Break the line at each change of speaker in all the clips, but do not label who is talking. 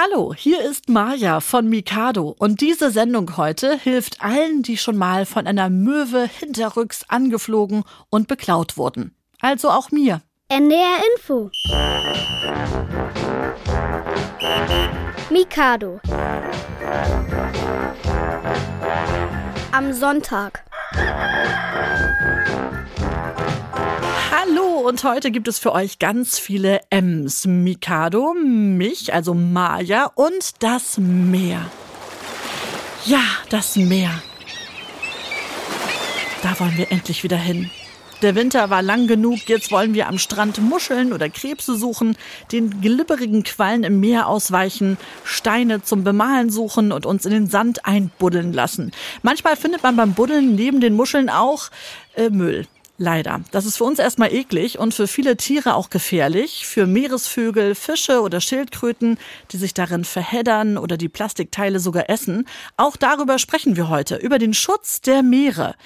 Hallo, hier ist Maja von Mikado und diese Sendung heute hilft allen, die schon mal von einer Möwe hinterrücks angeflogen und beklaut wurden. Also auch mir.
NDR Info. Mikado. Am Sonntag.
Hallo und heute gibt es für euch ganz viele M's. Mikado, mich, also Maja und das Meer. Ja, das Meer. Da wollen wir endlich wieder hin. Der Winter war lang genug, jetzt wollen wir am Strand Muscheln oder Krebse suchen, den glibberigen Quallen im Meer ausweichen, Steine zum Bemalen suchen und uns in den Sand einbuddeln lassen. Manchmal findet man beim Buddeln neben den Muscheln auch äh, Müll. Leider. Das ist für uns erstmal eklig und für viele Tiere auch gefährlich. Für Meeresvögel, Fische oder Schildkröten, die sich darin verheddern oder die Plastikteile sogar essen. Auch darüber sprechen wir heute, über den Schutz der Meere.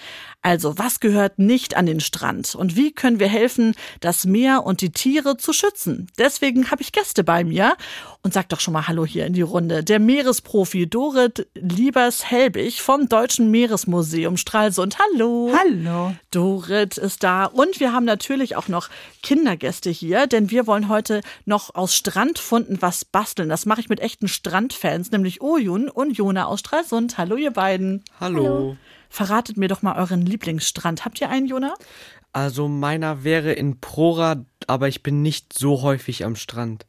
Also, was gehört nicht an den Strand? Und wie können wir helfen, das Meer und die Tiere zu schützen? Deswegen habe ich Gäste bei mir. Und sag doch schon mal Hallo hier in die Runde. Der Meeresprofi Dorit Liebers-Helbig vom Deutschen Meeresmuseum Stralsund. Hallo.
Hallo.
Dorit ist da. Und wir haben natürlich auch noch Kindergäste hier, denn wir wollen heute noch aus Strandfunden was basteln. Das mache ich mit echten Strandfans, nämlich Oyun und Jona aus Stralsund. Hallo, ihr beiden.
Hallo. Hallo.
Verratet mir doch mal euren Lieblingsstrand. Habt ihr einen, Jona?
Also meiner wäre in Prora, aber ich bin nicht so häufig am Strand.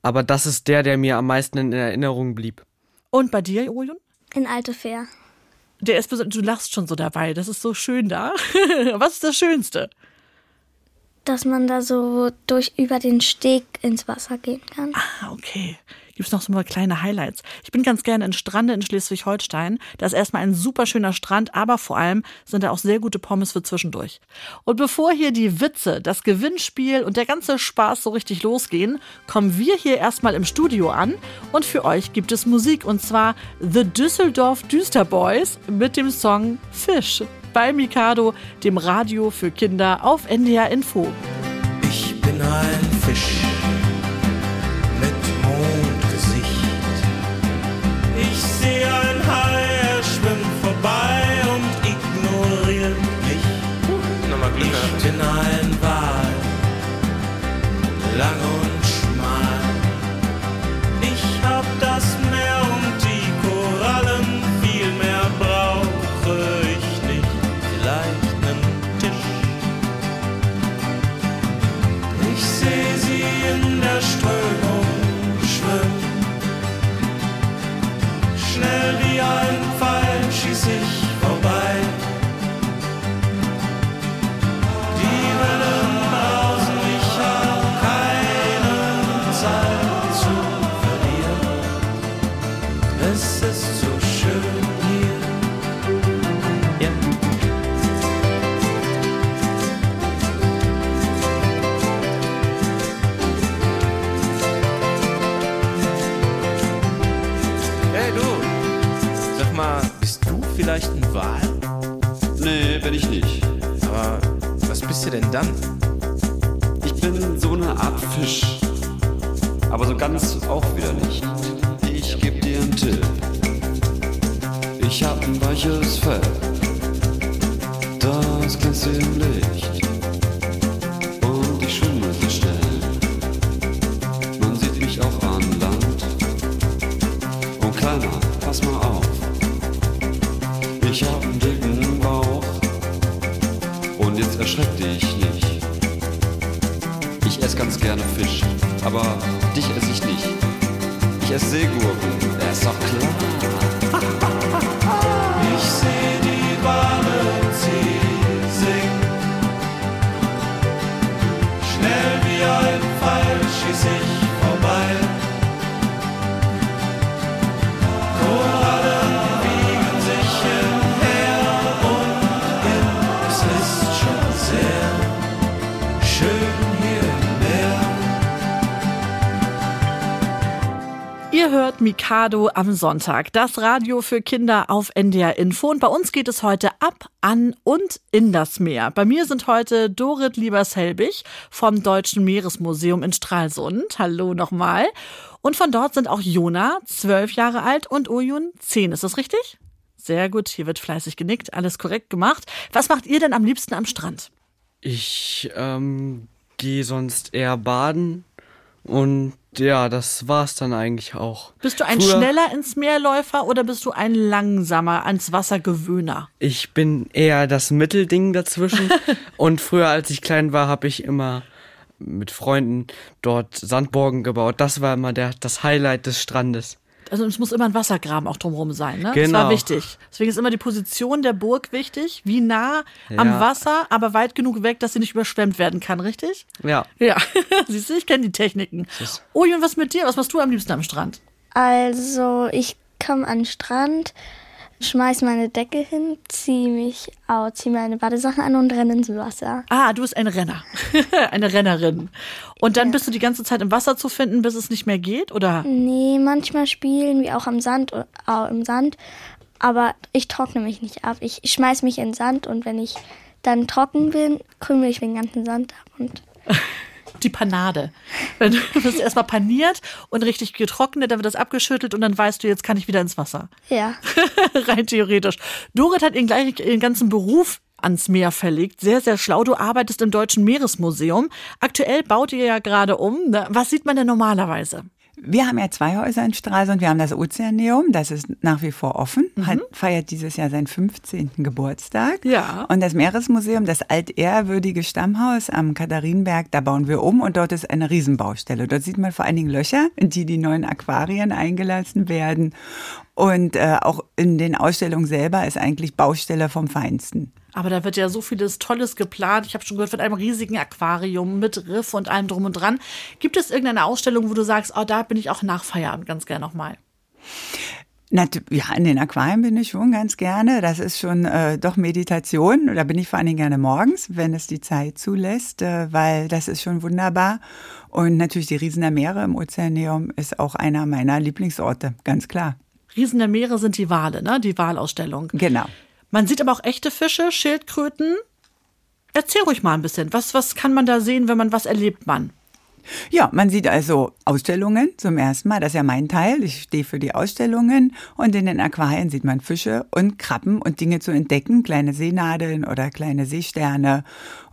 Aber das ist der, der mir am meisten in Erinnerung blieb.
Und bei dir, Julian?
In Alte Fair.
Der ist du lachst schon so dabei. Das ist so schön da. Was ist das Schönste?
Dass man da so durch über den Steg ins Wasser gehen kann.
Ah, okay gibt es noch so mal kleine Highlights. Ich bin ganz gerne in Strande in Schleswig-Holstein. Da ist erstmal ein super schöner Strand, aber vor allem sind da auch sehr gute Pommes für zwischendurch. Und bevor hier die Witze, das Gewinnspiel und der ganze Spaß so richtig losgehen, kommen wir hier erstmal im Studio an und für euch gibt es Musik und zwar The Düsseldorf Düster Boys mit dem Song Fish bei Mikado, dem Radio für Kinder auf NDR Info.
Ich bin ein Fisch la noche.
Ihr hört Mikado am Sonntag, das Radio für Kinder auf NDR Info. Und bei uns geht es heute ab, an und in das Meer. Bei mir sind heute Dorit Liebers-Helbig vom Deutschen Meeresmuseum in Stralsund. Hallo nochmal. Und von dort sind auch Jona, zwölf Jahre alt, und Oyun, zehn. Ist das richtig? Sehr gut, hier wird fleißig genickt, alles korrekt gemacht. Was macht ihr denn am liebsten am Strand?
Ich ähm, gehe sonst eher baden und ja, das war's dann eigentlich auch.
Bist du ein
Früher-
schneller ins Meerläufer oder bist du ein langsamer ans Wassergewöhner?
Ich bin eher das Mittelding dazwischen. und früher, als ich klein war, habe ich immer mit Freunden dort Sandburgen gebaut. Das war immer der, das Highlight des Strandes.
Also es muss immer ein Wassergraben auch drumherum sein, ne? Das
Genau.
war wichtig. Deswegen ist immer die Position der Burg wichtig, wie nah am
Ja.
Wasser, aber weit genug weg, dass sie nicht überschwemmt werden kann, richtig?
Ja.
Ja, siehst du, ich kenne die Techniken. Oh, und was mit dir? Was machst du am liebsten am Strand?
Also, ich komme an den Strand, schmeiß meine Decke hin, zieh mich aus, zieh meine Badesachen an und renne ins Wasser.
Ah, du bist ein Renner. Eine Rennerin. Und dann bist du die ganze Zeit im Wasser zu finden, bis es nicht mehr geht, oder?
Nee, manchmal spielen wir auch am Sand, äh, im Sand, aber ich trockne mich nicht ab. Ich schmeiß mich in den Sand und wenn ich dann trocken bin, krümel ich den ganzen Sand ab und
Die Panade. Wenn du bist erstmal paniert und richtig getrocknet, dann wird das abgeschüttelt und dann weißt du, jetzt kann ich wieder ins Wasser.
ja.
Rein theoretisch. Dorit hat ihren, gleich, ihren ganzen Beruf ans Meer verlegt. Sehr, sehr schlau. Du arbeitest im Deutschen Meeresmuseum. Aktuell baut ihr ja gerade um. Was sieht man denn normalerweise?
Wir haben ja zwei Häuser in Stralsund. Wir haben das Ozeaneum, das ist nach wie vor offen, hat, feiert dieses Jahr seinen 15. Geburtstag.
Ja.
Und das Meeresmuseum, das altehrwürdige Stammhaus am Katharinenberg, da bauen wir um und dort ist eine Riesenbaustelle. Dort sieht man vor allen Dingen Löcher, in die die neuen Aquarien eingelassen werden. Und äh, auch in den Ausstellungen selber ist eigentlich Baustelle vom Feinsten.
Aber da wird ja so vieles Tolles geplant. Ich habe schon gehört, von einem riesigen Aquarium mit Riff und allem drum und dran. Gibt es irgendeine Ausstellung, wo du sagst, oh, da bin ich auch nach Feierabend ganz gerne nochmal?
Ja, in den Aquarien bin ich schon ganz gerne. Das ist schon äh, doch Meditation. Da bin ich vor allen Dingen gerne morgens, wenn es die Zeit zulässt, äh, weil das ist schon wunderbar. Und natürlich die Riesen der Meere im Ozeaneum ist auch einer meiner Lieblingsorte, ganz klar.
Riesen der Meere sind die Wale, ne? Die Walausstellung.
Genau.
Man sieht aber auch echte Fische, Schildkröten. Erzähl ruhig mal ein bisschen. Was, was kann man da sehen, wenn man, was erlebt man?
Ja, man sieht also Ausstellungen zum ersten Mal. Das ist ja mein Teil. Ich stehe für die Ausstellungen. Und in den Aquarien sieht man Fische und Krabben und Dinge zu entdecken. Kleine Seenadeln oder kleine Seesterne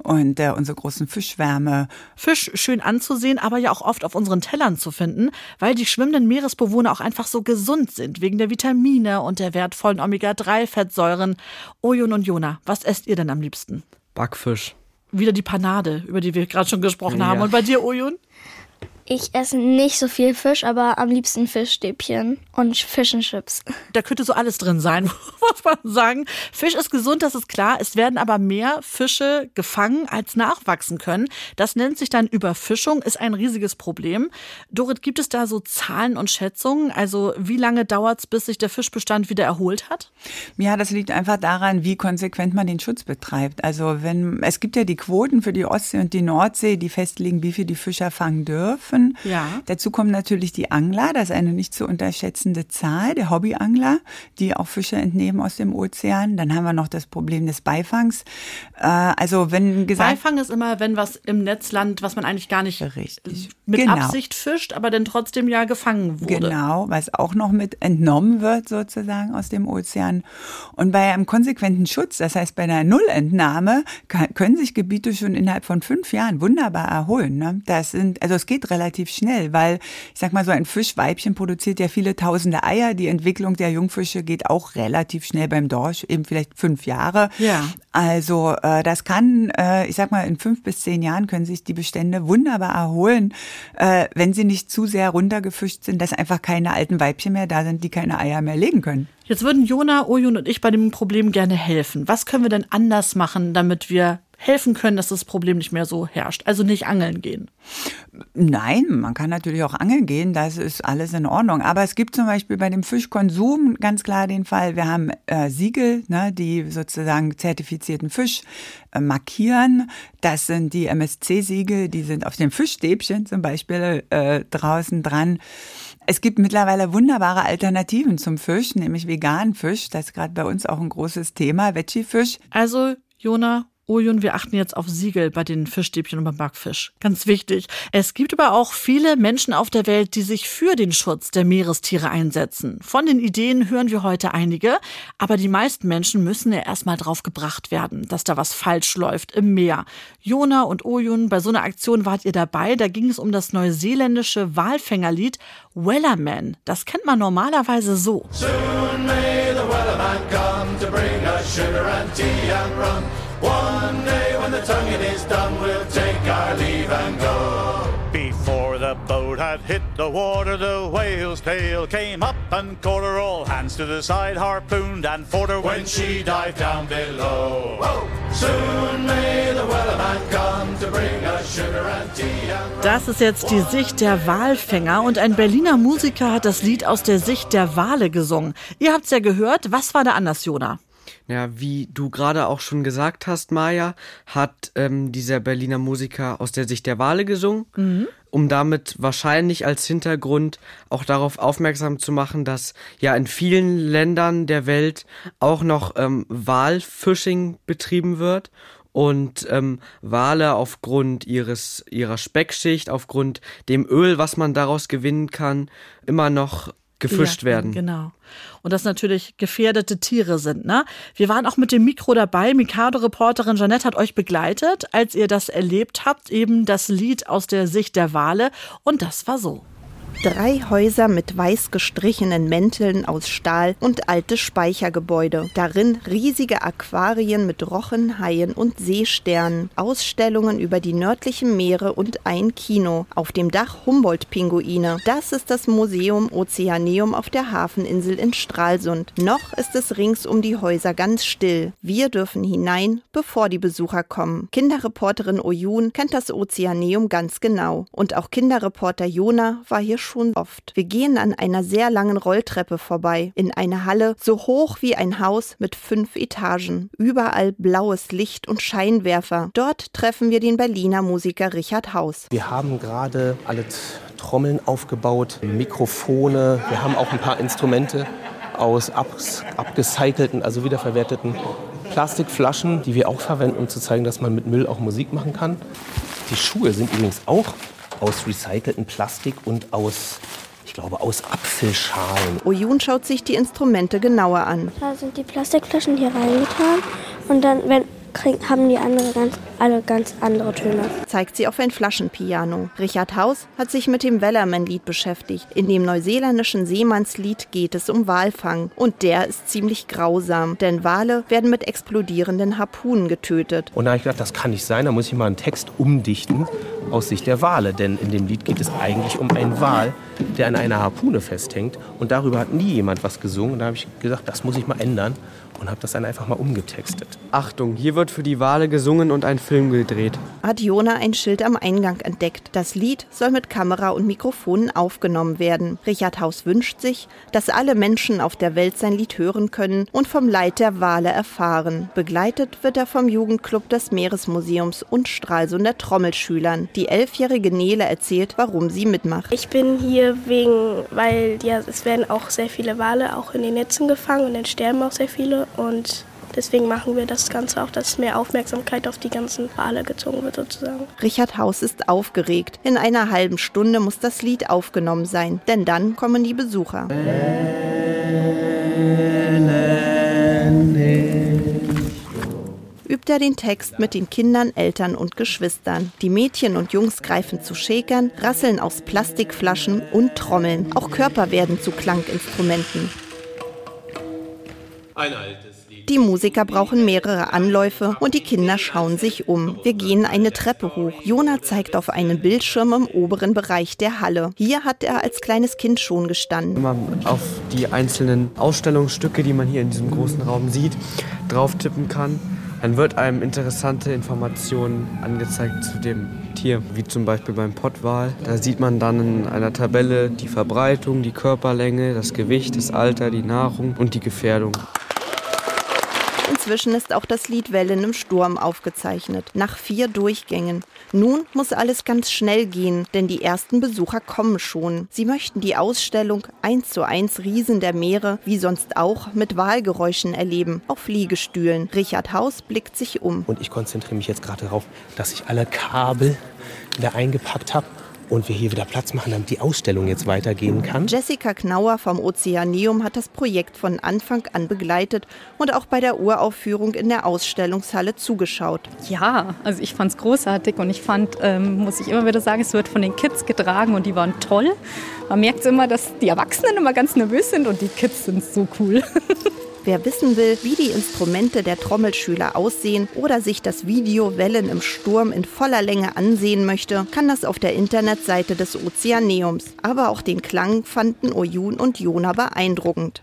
und äh, unsere großen Fischwärme.
Fisch schön anzusehen, aber ja auch oft auf unseren Tellern zu finden, weil die schwimmenden Meeresbewohner auch einfach so gesund sind, wegen der Vitamine und der wertvollen Omega-3-Fettsäuren. Ojon und Jona, was esst ihr denn am liebsten?
Backfisch.
Wieder die Panade, über die wir gerade schon gesprochen
Ja.
haben. Und bei dir, Ojon?
Ich esse nicht so viel Fisch, aber am liebsten Fischstäbchen und Fish and Chips.
Da könnte so alles drin sein, muss man sagen. Fisch ist gesund, das ist klar. Es werden aber mehr Fische gefangen, als nachwachsen können. Das nennt sich dann Überfischung, ist ein riesiges Problem. Dorit, gibt es da so Zahlen und Schätzungen? Also wie lange dauert es, bis sich der Fischbestand wieder erholt hat?
Ja, das liegt einfach daran, wie konsequent man den Schutz betreibt. Also wenn es gibt ja die Quoten für die Ostsee und die Nordsee, die festlegen, wie viel die Fischer fangen dürfen.
Ja.
Dazu kommen natürlich die Angler, das ist eine nicht zu unterschätzende Zahl, der Hobbyangler, die auch Fische entnehmen aus dem Ozean. Dann haben wir noch das Problem des Beifangs. Äh, also wenn gesagt
Beifang ist immer, wenn was im Netz landet, was man eigentlich gar nicht
Richtig.
mit
Genau.
Absicht fischt, aber dann trotzdem ja gefangen wurde.
Genau, was auch noch mit entnommen wird sozusagen aus dem Ozean. Und bei einem konsequenten Schutz, das heißt bei einer Nullentnahme, kann, können sich Gebiete schon innerhalb von fünf Jahren wunderbar erholen. Ne? Das sind, also es geht relativ schnell, weil ich sag mal so ein Fischweibchen produziert ja viele tausende Eier. Die Entwicklung der Jungfische geht auch relativ schnell beim Dorsch, eben vielleicht fünf Jahre.
Ja.
Also äh, das kann, äh, ich sag mal, in fünf bis zehn Jahren können sich die Bestände wunderbar erholen, äh, wenn sie nicht zu sehr runtergefischt sind, dass einfach keine alten Weibchen mehr da sind, die keine Eier mehr legen können.
Jetzt würden Jona, Oyun und ich bei dem Problem gerne helfen. Was können wir denn anders machen, damit wir helfen können, dass das Problem nicht mehr so herrscht? Also nicht angeln gehen.
Nein, man kann natürlich auch angeln gehen, das ist alles in Ordnung. Aber es gibt zum Beispiel bei dem Fischkonsum ganz klar den Fall, wir haben äh, Siegel, ne, die sozusagen zertifizierten Fisch äh, markieren. Das sind die MSC-Siegel, die sind auf dem Fischstäbchen zum Beispiel äh, draußen dran. Es gibt mittlerweile wunderbare Alternativen zum Fisch, nämlich veganen Fisch. Das ist gerade bei uns auch ein großes Thema, Veggie-Fisch.
Also, Jona, Ojun, wir achten jetzt auf Siegel bei den Fischstäbchen und beim Backfisch. Ganz wichtig. Es gibt aber auch viele Menschen auf der Welt, die sich für den Schutz der Meerestiere einsetzen. Von den Ideen hören wir heute einige, aber die meisten Menschen müssen ja erstmal drauf gebracht werden, dass da was falsch läuft im Meer. Jona und Ojun, bei so einer Aktion wart ihr dabei. Da ging es um das neuseeländische Walfängerlied Wellerman. Das kennt man normalerweise so. Soon may the Wellerman come to bring us sugar and tea and rum. Tonguing is done, we'll take our leave and go. Before the boat had hit the water, the whale's tail came up and caught her all hands to the side, harpooned and fought her when she dived down below. Whoa! Soon may the Wellerman come to bring us sugar and tea and Das ist jetzt die Sicht der Walfänger und ein Berliner Musiker hat das Lied aus der Sicht der Wale gesungen. Ihr habt's ja gehört. Was war da anders, Jona?
Ja, wie du gerade auch schon gesagt hast, Maja, hat ähm, dieser Berliner Musiker aus der Sicht der Wale gesungen, mhm. um damit wahrscheinlich als Hintergrund auch darauf aufmerksam zu machen, dass ja in vielen Ländern der Welt auch noch ähm, Walfishing betrieben wird und ähm, Wale aufgrund ihres ihrer Speckschicht, aufgrund dem Öl, was man daraus gewinnen kann, immer noch gefischt ja, werden.
Genau. Und das natürlich gefährdete Tiere sind. Ne? Wir waren auch mit dem Mikro dabei. Mikado-Reporterin Jeanette hat euch begleitet, als ihr das erlebt habt, eben das Lied aus der Sicht der Wale. Und das war so.
Drei Häuser mit weiß gestrichenen Mänteln aus Stahl und alte Speichergebäude. Darin riesige Aquarien mit Rochen, Haien und Seesternen. Ausstellungen über die nördlichen Meere und ein Kino. Auf dem Dach Humboldt-Pinguine. Das ist das Museum Ozeaneum auf der Hafeninsel in Stralsund. Noch ist es rings um die Häuser ganz still. Wir dürfen hinein, bevor die Besucher kommen. Kinderreporterin Oyun kennt das Ozeaneum ganz genau. Und auch Kinderreporter Jona war hier schon oft. Wir gehen an einer sehr langen Rolltreppe vorbei, in eine Halle so hoch wie ein Haus mit fünf Etagen. Überall blaues Licht und Scheinwerfer. Dort treffen wir den Berliner Musiker Richard Haus.
Wir haben gerade alle Trommeln aufgebaut, Mikrofone, wir haben auch ein paar Instrumente aus abgecycelten, also wiederverwerteten Plastikflaschen, die wir auch verwenden, um zu zeigen, dass man mit Müll auch Musik machen kann. Die Schuhe sind übrigens auch aus recyceltem Plastik und aus ich glaube, aus Apfelschalen.
Oyun schaut sich die Instrumente genauer an.
Da sind die Plastikflaschen hier reingetan und dann, wenn haben die andere ganz, alle ganz andere Töne.
Zeigt sie auf ein Flaschenpiano. Richard Haus hat sich mit dem Wellerman-Lied beschäftigt. In dem neuseeländischen Seemannslied geht es um Walfang. Und der ist ziemlich grausam, denn Wale werden mit explodierenden Harpunen getötet.
Und da habe ich gedacht, das kann nicht sein, da muss ich mal einen Text umdichten aus Sicht der Wale. Denn in dem Lied geht es eigentlich um einen Wal, der an einer Harpune festhängt. Und darüber hat nie jemand was gesungen. Und da habe ich gesagt, das muss ich mal ändern und habe das dann einfach mal umgetextet.
Achtung, hier wird für die Wale gesungen und ein Film gedreht.
Hat Jona ein Schild am Eingang entdeckt. Das Lied soll mit Kamera und Mikrofonen aufgenommen werden. Richard Haus wünscht sich, dass alle Menschen auf der Welt sein Lied hören können und vom Leid der Wale erfahren. Begleitet wird er vom Jugendclub des Meeresmuseums und Stralsunder Trommelschülern. Die elfjährige Nele erzählt, warum sie mitmacht.
Ich bin hier wegen, weil ja, es werden auch sehr viele Wale auch in den Netzen gefangen und dann sterben auch sehr viele und deswegen machen wir das Ganze auch, dass mehr Aufmerksamkeit auf die ganzen Wale gezogen wird sozusagen.
Richard Haus ist aufgeregt. In einer halben Stunde muss das Lied aufgenommen sein, denn dann kommen die Besucher. übt er den Text mit den Kindern, Eltern und Geschwistern. Die Mädchen und Jungs greifen zu Shakern, rasseln aus Plastikflaschen und trommeln. Auch Körper werden zu Klanginstrumenten. Ein altes Lied. Die Musiker brauchen mehrere Anläufe und die Kinder schauen sich um. Wir gehen eine Treppe hoch. Jona zeigt auf einen Bildschirm im oberen Bereich der Halle. Hier hat er als kleines Kind schon gestanden.
Wenn man auf die einzelnen Ausstellungsstücke, die man hier in diesem großen Raum sieht, drauf tippen kann, dann wird einem interessante Informationen angezeigt zu dem Tier, wie zum Beispiel beim Pottwal. Da sieht man dann in einer Tabelle die Verbreitung, die Körperlänge, das Gewicht, das Alter, die Nahrung und die Gefährdung
Inzwischen ist auch das Lied Wellen im Sturm aufgezeichnet, nach vier Durchgängen. Nun muss alles ganz schnell gehen, denn die ersten Besucher kommen schon. Sie möchten die Ausstellung eins zu eins Riesen der Meere, wie sonst auch, mit Wahlgeräuschen erleben, auf Liegestühlen. Richard Haus blickt sich um.
Und ich konzentriere mich jetzt gerade darauf, dass ich alle Kabel wieder eingepackt habe und wir hier wieder Platz machen, damit die Ausstellung jetzt weitergehen kann.
Jessica Knauer vom Ozeaneum hat das Projekt von Anfang an begleitet und auch bei der Uraufführung in der Ausstellungshalle zugeschaut.
Ja, also ich fand es großartig und ich fand, ähm, muss ich immer wieder sagen, es wird von den Kids getragen und die waren toll. Man merkt immer, dass die Erwachsenen immer ganz nervös sind und die Kids sind so cool.
Wer wissen will, wie die Instrumente der Trommelschüler aussehen oder sich das Video Wellen im Sturm in voller Länge ansehen möchte, kann das auf der Internetseite des Ozeaneums. Aber auch den Klang fanden Oyun und Jona beeindruckend.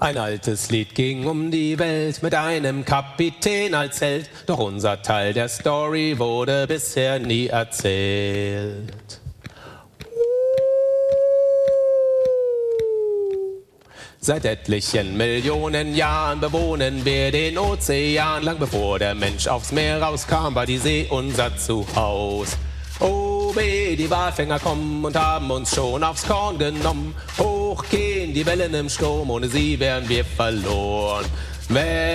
Ein altes Lied ging um die Welt mit einem Kapitän als Held, doch unser Teil der Story wurde bisher nie erzählt. Seit etlichen Millionen Jahren bewohnen wir den Ozean. Lang bevor der Mensch aufs Meer rauskam, war die See unser Zuhause. Oh weh, die Walfänger kommen und haben uns schon aufs Korn genommen. Hoch gehen die Wellen im Sturm, ohne sie wären wir verloren. Wellen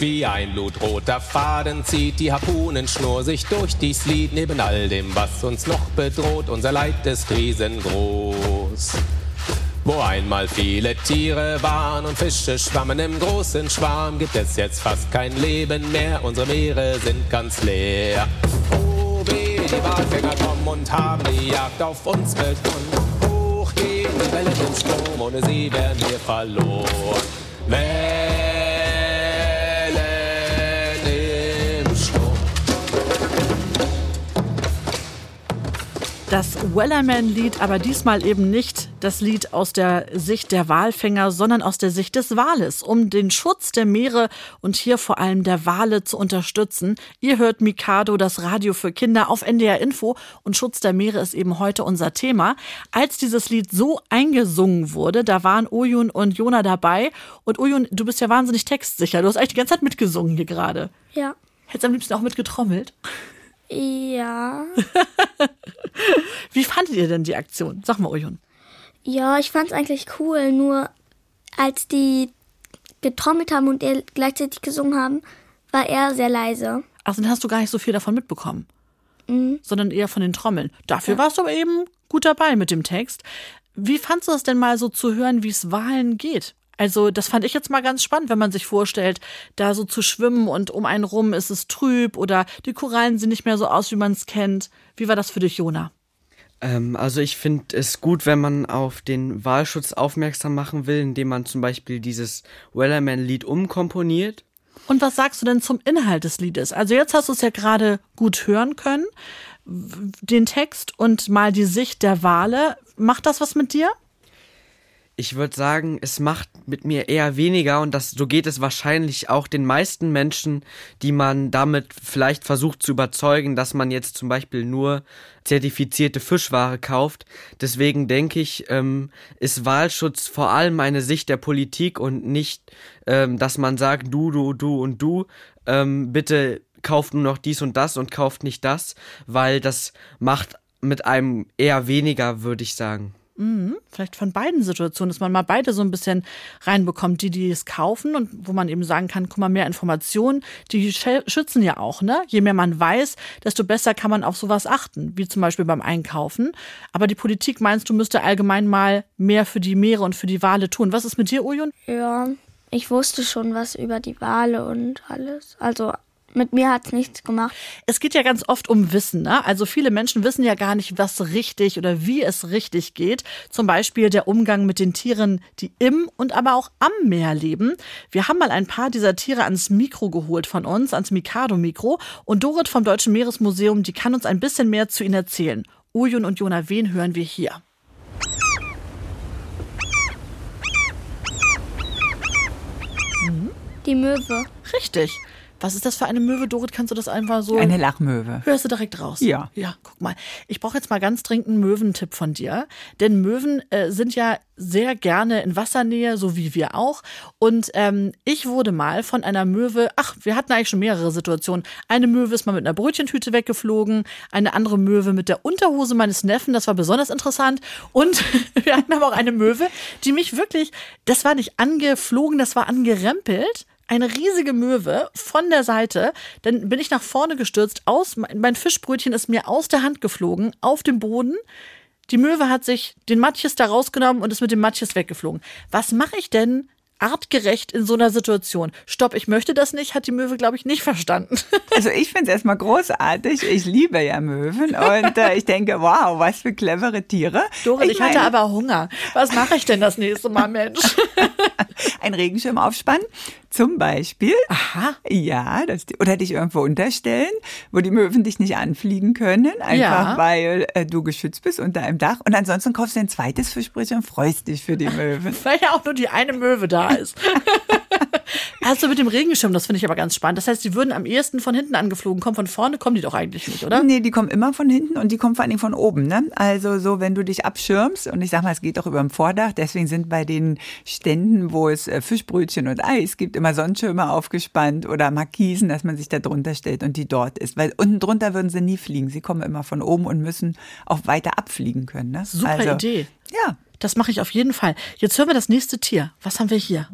Wie ein blutroter Faden zieht die Harpunenschnur sich durch dies Lied. Neben all dem, was uns noch bedroht, unser Leid ist riesengroß. Wo einmal viele Tiere waren und Fische schwammen im großen Schwarm, gibt es jetzt fast kein Leben mehr. Unsere Meere sind ganz leer. Oh weh, die Walfänger kommen und haben die Jagd auf uns begonnen. Hoch gehen die Wellen im Sturm, ohne sie wären wir verloren. Wellen
Das Wellerman-Lied, aber diesmal eben nicht das Lied aus der Sicht der Walfänger, sondern aus der Sicht des Wales, um den Schutz der Meere und hier vor allem der Wale zu unterstützen. Ihr hört Mikado, das Radio für Kinder auf NDR Info und Schutz der Meere ist eben heute unser Thema. Als dieses Lied so eingesungen wurde, da waren Oyun und Jona dabei und Oyun, du bist ja wahnsinnig textsicher. Du hast eigentlich die ganze Zeit mitgesungen hier gerade.
Ja.
Hättest am liebsten auch mitgetrommelt.
Ja.
Wie fandet ihr denn die Aktion? Sag mal, Oyun.
Ja, ich fand's eigentlich cool, nur als die getrommelt haben und er gleichzeitig gesungen haben, war er sehr leise.
Ach, dann hast du gar nicht so viel davon mitbekommen. Sondern eher von den Trommeln. Dafür warst du aber eben gut dabei mit dem Text. Wie fandst du es denn mal so zu hören, wie es Wahlen geht? Also, das fand ich jetzt mal ganz spannend, wenn man sich vorstellt, da so zu schwimmen und um einen rum ist es trüb oder die Korallen sehen nicht mehr so aus, wie man es kennt. Wie war das für dich, Jona?
Ähm, also ich finde es gut, wenn man auf den Wahlschutz aufmerksam machen will, indem man zum Beispiel dieses Wellerman-Lied umkomponiert.
Und was sagst du denn zum Inhalt des Liedes? Also jetzt hast du es ja gerade gut hören können, den Text und mal die Sicht der Wale. Macht das was mit dir?
Ich würde sagen, es macht mit mir eher weniger und das so geht es wahrscheinlich auch den meisten Menschen, die man damit vielleicht versucht zu überzeugen, dass man jetzt zum Beispiel nur zertifizierte Fischware kauft. Deswegen denke ich, ähm, ist Wahlschutz vor allem eine Sicht der Politik und nicht, ähm, dass man sagt, du, du, du und du, ähm, bitte kauft nur noch dies und das und kauft nicht das, weil das macht mit einem eher weniger, würde ich sagen.
Vielleicht von beiden Situationen, dass man mal beide so ein bisschen reinbekommt, die, die es kaufen und wo man eben sagen kann, guck mal, mehr Informationen, die schützen ja auch, ne? Je mehr man weiß, desto besser kann man auf sowas achten, wie zum Beispiel beim Einkaufen. Aber die Politik meinst du, müsste allgemein mal mehr für die Meere und für die Wale tun. Was ist mit dir, Ujun?
Ja, ich wusste schon was über die Wale und alles. Also mit mir hat's nichts gemacht.
Es geht ja ganz oft um Wissen. Ne? Also viele Menschen wissen ja gar nicht, was richtig oder wie es richtig geht. Zum Beispiel der Umgang mit den Tieren, die im und aber auch am Meer leben. Wir haben mal ein paar dieser Tiere ans Mikro geholt von uns, ans Mikado-Mikro. Und Dorit vom Deutschen Meeresmuseum, die kann uns ein bisschen mehr zu ihnen erzählen. Ujun und Jona, wen hören wir hier?
Die Möwe.
Richtig. Was ist das für eine Möwe, Dorit? Kannst du das einfach so?
Eine Lachmöwe.
Hörst du direkt raus?
Ja.
Ja, guck mal. Ich brauche jetzt mal ganz dringend einen Möwentipp von dir. Denn Möwen äh, sind ja sehr gerne in Wassernähe, so wie wir auch. Und ähm, ich wurde mal von einer Möwe, ach, wir hatten eigentlich schon mehrere Situationen. Eine Möwe ist mal mit einer Brötchentüte weggeflogen, eine andere Möwe mit der Unterhose meines Neffen, das war besonders interessant. Und wir hatten aber auch eine Möwe, die mich wirklich, das war nicht angeflogen, das war angerempelt eine riesige Möwe von der Seite. Dann bin ich nach vorne gestürzt, aus, mein Fischbrötchen ist mir aus der Hand geflogen, auf dem Boden. Die Möwe hat sich den Matjes da rausgenommen und ist mit dem Matjes weggeflogen. Was mache ich denn artgerecht in so einer Situation? Stopp, ich möchte das nicht, hat die Möwe, glaube ich, nicht verstanden.
Also ich finde es erstmal großartig. Ich liebe ja Möwen und äh, ich denke, wow, was für clevere Tiere.
Dorit, ich, ich
meine,
hatte aber Hunger. Was mache ich denn das nächste Mal, Mensch?
ein Regenschirm aufspannen, zum Beispiel.
Aha.
Ja, das, oder dich irgendwo unterstellen, wo die Möwen dich nicht anfliegen können, einfach
Ja.
weil äh, du geschützt bist unter einem Dach. Und ansonsten kaufst du ein zweites Fischbrötchen und freust dich für die Möwen.
Weil ja auch nur die eine Möwe da ist. Also mit dem Regenschirm, das finde ich aber ganz spannend. Das heißt, die würden am ehesten von hinten angeflogen kommen. Von vorne kommen die doch eigentlich nicht, oder?
Nee, die kommen immer von hinten und die kommen vor allen Dingen von oben. Ne? Also so, wenn du dich abschirmst, und ich sag mal, es geht auch über dem Vordach, deswegen sind bei den Ständen, wo es äh, Fischbrötchen und Eis gibt, immer Sonnenschirme aufgespannt oder Markisen, dass man sich da drunter stellt und die dort ist. Weil unten drunter würden sie nie fliegen. Sie kommen immer von oben und müssen auch weiter abfliegen können. Ne?
Super
also,
Idee.
Ja,
Das mache ich auf jeden Fall. Jetzt hören wir das nächste Tier. Was haben wir hier?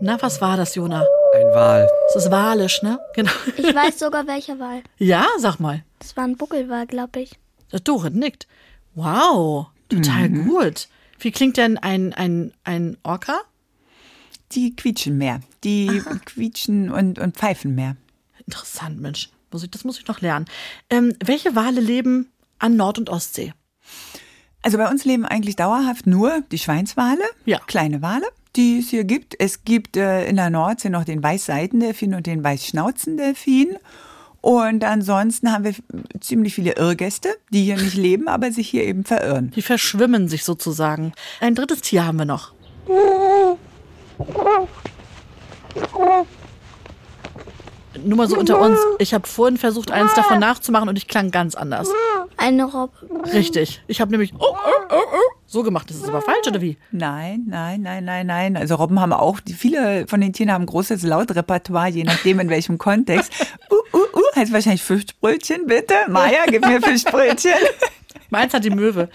Na, was war das, Jona?
Ein Wal.
Es ist walisch, ne? Genau.
Ich weiß sogar, welcher Wal.
Ja, sag mal.
Das war ein Buckelwal, glaube ich.
Der Dorit nickt. Wow, total gut. Wie klingt denn ein, ein, ein Orca?
die quietschen mehr. Die quietschen und, und pfeifen mehr.
Interessant, Mensch. Muss ich, das muss ich noch lernen. Ähm, welche Wale leben an Nord- und Ostsee?
Also bei uns leben eigentlich dauerhaft nur die Schweinswale,
Ja.
kleine Wale, die es hier gibt. Es gibt äh, in der Nordsee noch den Weißseitendelfin und den Weißschnauzendelfin. Und ansonsten haben wir ziemlich viele Irrgäste, die hier nicht leben, aber sich hier eben verirren.
Die verschwimmen sich sozusagen. Ein drittes Tier haben wir noch. Nur mal so unter uns. Ich habe vorhin versucht, eins davon nachzumachen und ich klang ganz anders.
Eine Robbe.
Richtig. Ich habe nämlich oh, oh, oh, oh, so gemacht. Das ist aber falsch, oder wie?
Nein, nein, nein, nein, nein. Also Robben haben auch, die, viele von den Tieren haben ein großes Lautrepertoire, je nachdem in welchem Kontext. Uh, uh, uh, heißt wahrscheinlich Fischbrötchen, bitte. Maja, gib mir Fischbrötchen.
Meins hat die Möwe.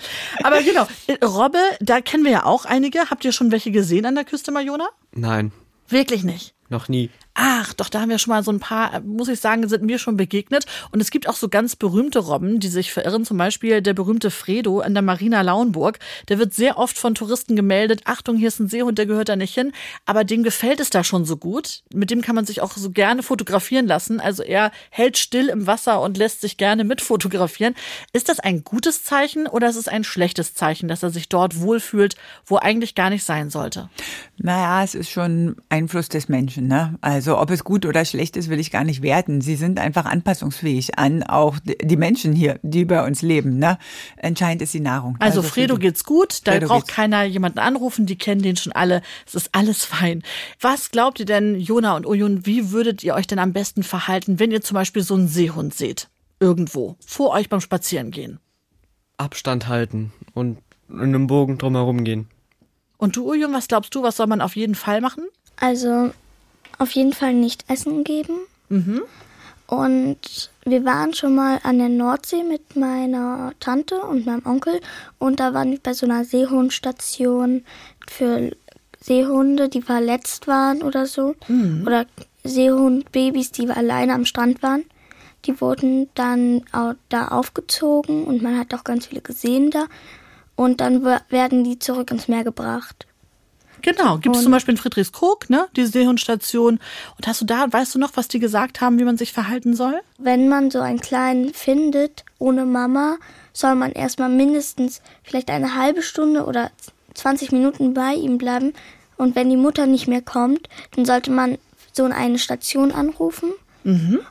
Aber genau, äh, Robbe, da kennen wir ja auch einige. Habt ihr schon welche gesehen an der Küste, Majona?
Nein,
Wirklich nicht.
Noch nie.
Ach, doch, da haben wir schon mal so ein paar, äh, muss ich sagen, sind mir schon begegnet. Und es gibt auch so ganz berühmte Robben, die sich verirren. Zum Beispiel der berühmte Fredo an der Marina Lauenburg. Der wird sehr oft von Touristen gemeldet. Achtung, hier ist ein Seehund, der gehört da nicht hin. Aber dem gefällt es da schon so gut. Mit dem kann man sich auch so gerne fotografieren lassen. Also er hält still im Wasser und lässt sich gerne mit fotografieren. Ist das ein gutes Zeichen oder ist es ein schlechtes Zeichen, dass er sich dort wohlfühlt, wo eigentlich gar nicht sein sollte?
Naja, es ist schon Einfluss des Menschen. Ne? Also ob es gut oder schlecht ist, will ich gar nicht werten. Sie sind einfach anpassungsfähig an auch die Menschen hier, die bei uns leben. Ne? Entscheidend ist die Nahrung.
Also, Fredo geht's gut, da
Fredo
braucht
geht's.
keiner jemanden anrufen, die kennen den schon alle. Es ist alles fein. Was glaubt ihr denn, Jona und Oyun, wie würdet ihr euch denn am besten verhalten, wenn ihr zum Beispiel so einen Seehund seht? Irgendwo, vor euch beim Spazierengehen.
Abstand halten und in einem Bogen drumherum gehen.
Und du, Oyun, was glaubst du, was soll man auf jeden Fall machen?
Also auf jeden Fall nicht Essen geben. Und wir waren schon mal an der Nordsee mit meiner Tante und meinem Onkel. Und da waren wir bei so einer Seehundstation für Seehunde, die verletzt waren oder so. Oder Seehundbabys, die alleine am Strand waren. Die wurden dann da aufgezogen und man hat auch ganz viele gesehen da. Und dann wer- werden die zurück ins Meer gebracht.
Genau, gibt es zum Beispiel in Friedrichskoog, ne, die Seehundstation. Und hast du da, weißt du noch, was die gesagt haben, wie man sich verhalten soll?
Wenn man so einen kleinen findet, ohne Mama, soll man erstmal mindestens vielleicht eine halbe Stunde oder 20 Minuten bei ihm bleiben. Und wenn die Mutter nicht mehr kommt, dann sollte man so eine Station anrufen.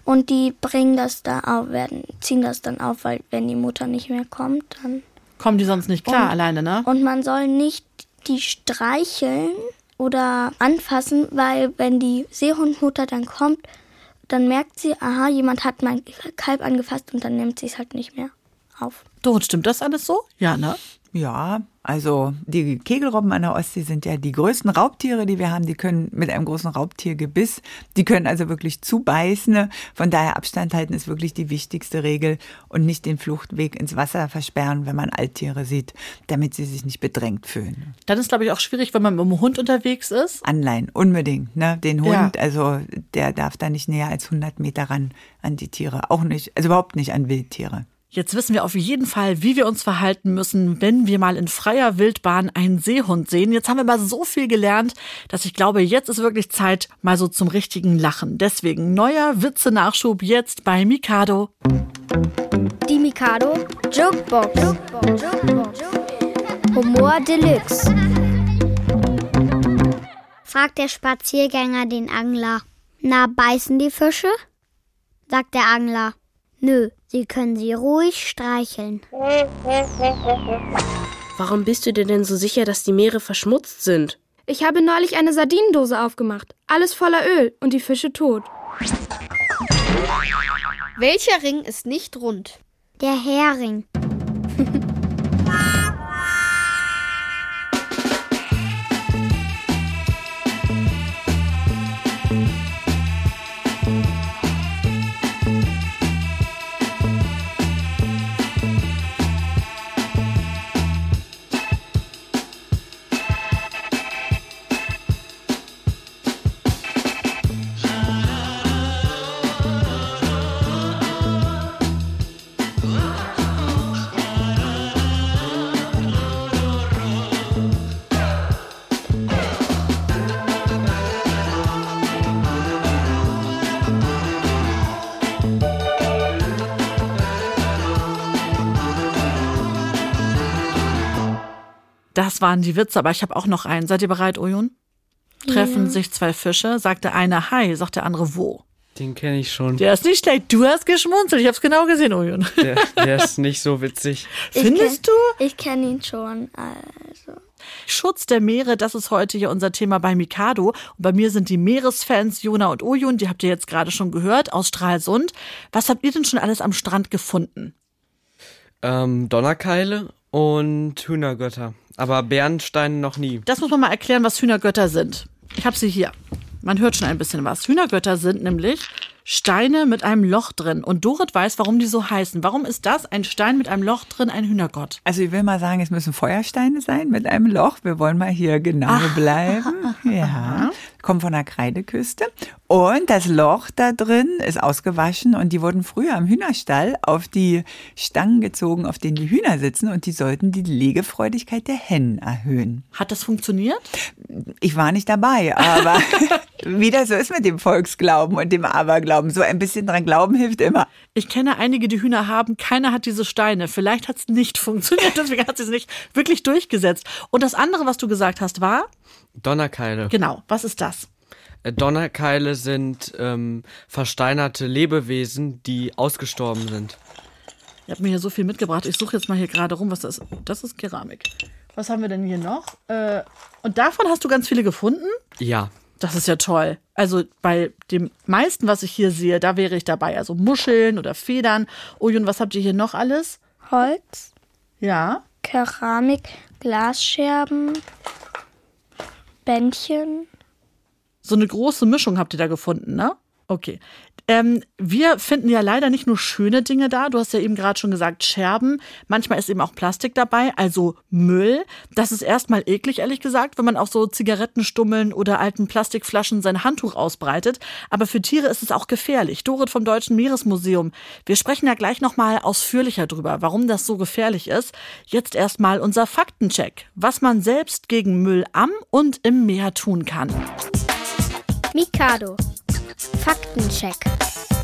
Und die bringen das da auf, werden, ziehen das dann auf, weil wenn die Mutter nicht mehr kommt, dann.
Kommen die sonst nicht klar
Und-
alleine, ne?
Und man soll nicht die streicheln, oder anfassen, weil wenn die Seehundmutter dann kommt, dann merkt sie, aha, jemand hat mein Kalb angefasst und dann nimmt sie es halt nicht mehr auf.
Dorot, stimmt das alles so? Ja, ne?
Ja, also die Kegelrobben an der Ostsee sind ja die größten Raubtiere, die wir haben. Die können mit einem großen Raubtiergebiss, die können also wirklich zubeißen. Von daher Abstand halten ist wirklich die wichtigste Regel und nicht den Fluchtweg ins Wasser versperren, wenn man Alttiere sieht, damit sie sich nicht bedrängt fühlen.
Dann ist, glaube ich, auch schwierig, wenn man mit dem Hund unterwegs ist.
Anleihen, unbedingt. Ne? Den Hund, ja. also der darf da nicht näher als 100 Meter ran an die Tiere. Auch nicht, also überhaupt nicht an Wildtiere.
Jetzt wissen wir auf jeden Fall, wie wir uns verhalten müssen, wenn wir mal in freier Wildbahn einen Seehund sehen. Jetzt haben wir mal so viel gelernt, dass ich glaube, jetzt ist wirklich Zeit mal so zum richtigen Lachen. Deswegen neuer Witze-Nachschub jetzt bei Mikado.
Die Mikado Jokebox. Humor Deluxe. Fragt der Spaziergänger den Angler. Na, beißen die Fische? Sagt der Angler. Nö, Sie können sie ruhig streicheln.
Warum bist du dir denn so sicher, dass die Meere verschmutzt sind?
Ich habe neulich eine Sardinendose aufgemacht. Alles voller Öl und die Fische tot.
Welcher Ring ist nicht rund? Der Hering.
Das waren die Witze, aber ich habe auch noch einen. Seid ihr bereit, Oyun? Treffen
Ja.
sich zwei Fische, sagt der eine Hi, sagt der andere wo.
Den kenne ich schon.
Der ist nicht schlecht. Du hast geschmunzelt. Ich habe es genau gesehen, Oyun.
Der, der ist nicht so witzig.
Findest
du?
du?
Ich kenne ihn schon. Also.
Schutz der Meere, das ist heute hier unser Thema bei Mikado. Und bei mir sind die Meeresfans Jona und Oyun, die habt ihr jetzt gerade schon gehört, aus Stralsund. Was habt ihr denn schon alles am Strand gefunden?
Ähm, Donnerkeile und Hühnergötter. Aber Bernsteine noch nie.
Das muss man mal erklären, was Hühnergötter sind. Ich habe sie hier. Man hört schon ein bisschen was. Hühnergötter sind nämlich Steine mit einem Loch drin. Und Dorit weiß, warum die so heißen. Warum ist das ein Stein mit einem Loch drin, ein Hühnergott?
Also ich will mal sagen, es müssen Feuersteine sein mit einem Loch. Wir wollen mal hier genau bleiben. Ja, kommt von der Kreideküste. Und das Loch da drin ist ausgewaschen und die wurden früher im Hühnerstall auf die Stangen gezogen, auf denen die Hühner sitzen und die sollten die Legefreudigkeit der Hennen erhöhen.
Hat das funktioniert?
Ich war nicht dabei, aber wie das so ist mit dem Volksglauben und dem Aberglauben, so ein bisschen dran glauben hilft immer.
Ich kenne einige, die Hühner haben. Keiner hat diese Steine. Vielleicht hat es nicht funktioniert, deswegen hat sie es nicht wirklich durchgesetzt. Und das andere, was du gesagt hast, war?
Donnerkeile.
Genau. Was ist das?
Äh, Donnerkeile sind ähm, versteinerte Lebewesen, die ausgestorben sind.
Ihr habt mir hier so viel mitgebracht. Ich suche jetzt mal hier gerade rum, was das ist. Das ist Keramik. Was haben wir denn hier noch? Äh, und davon hast du ganz viele gefunden?
Ja.
Das ist ja toll. Also bei dem meisten, was ich hier sehe, da wäre ich dabei. Also Muscheln oder Federn. Und was habt ihr hier noch alles?
Holz,
Ja.
Keramik, Glasscherben, Bändchen.
So eine große Mischung habt ihr da gefunden, ne? Okay. Ähm, wir finden ja leider nicht nur schöne Dinge da. Du hast ja eben gerade schon gesagt, Scherben. Manchmal ist eben auch Plastik dabei, also Müll. Das ist erstmal eklig, ehrlich gesagt, wenn man auf so Zigarettenstummeln oder alten Plastikflaschen sein Handtuch ausbreitet. Aber für Tiere ist es auch gefährlich. Dorit vom Deutschen Meeresmuseum. Wir sprechen ja gleich nochmal ausführlicher drüber, warum das so gefährlich ist. Jetzt erstmal unser Faktencheck. Was man selbst gegen Müll am und im Meer tun kann.
Mikado. Faktencheck.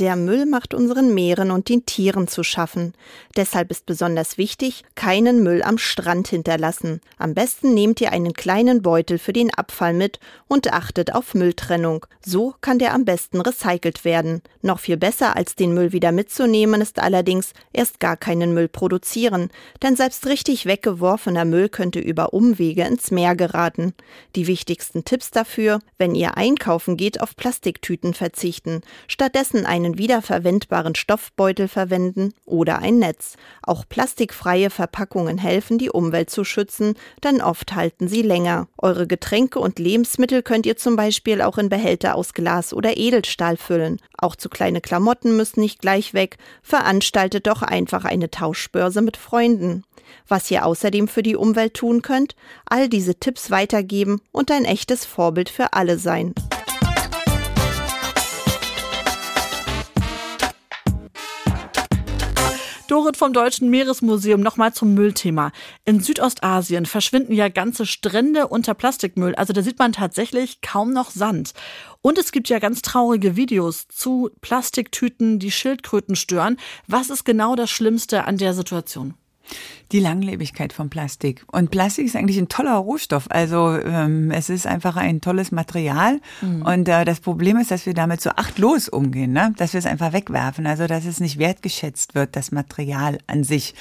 Der Müll macht unseren Meeren und den Tieren zu schaffen. Deshalb ist besonders wichtig, keinen Müll am Strand hinterlassen. Am besten nehmt ihr einen kleinen Beutel für den Abfall mit und achtet auf Mülltrennung. So kann der am besten recycelt werden. Noch viel besser als den Müll wieder mitzunehmen ist allerdings erst gar keinen Müll produzieren, denn selbst richtig weggeworfener Müll könnte über Umwege ins Meer geraten. Die wichtigsten Tipps dafür, wenn ihr einkaufen geht, auf Plastiktüten verzichten, stattdessen einen einen wiederverwendbaren Stoffbeutel verwenden oder ein Netz. Auch plastikfreie Verpackungen helfen, die Umwelt zu schützen, denn oft halten sie länger. Eure Getränke und Lebensmittel könnt ihr zum Beispiel auch in Behälter aus Glas oder Edelstahl füllen. Auch zu kleine Klamotten müssen nicht gleich weg. Veranstaltet doch einfach eine Tauschbörse mit Freunden. Was ihr außerdem für die Umwelt tun könnt, all diese Tipps weitergeben und ein echtes Vorbild für alle sein.
Dorit vom Deutschen Meeresmuseum nochmal zum Müllthema. In Südostasien verschwinden ja ganze Strände unter Plastikmüll. Also da sieht man tatsächlich kaum noch Sand. Und es gibt ja ganz traurige Videos zu Plastiktüten, die Schildkröten stören. Was ist genau das Schlimmste an der Situation?
Die Langlebigkeit von Plastik. Und Plastik ist eigentlich ein toller Rohstoff. Also ähm, es ist einfach ein tolles Material. Mhm. Und äh, das Problem ist, dass wir damit so achtlos umgehen, ne? dass wir es einfach wegwerfen. Also dass es nicht wertgeschätzt wird, das Material an sich.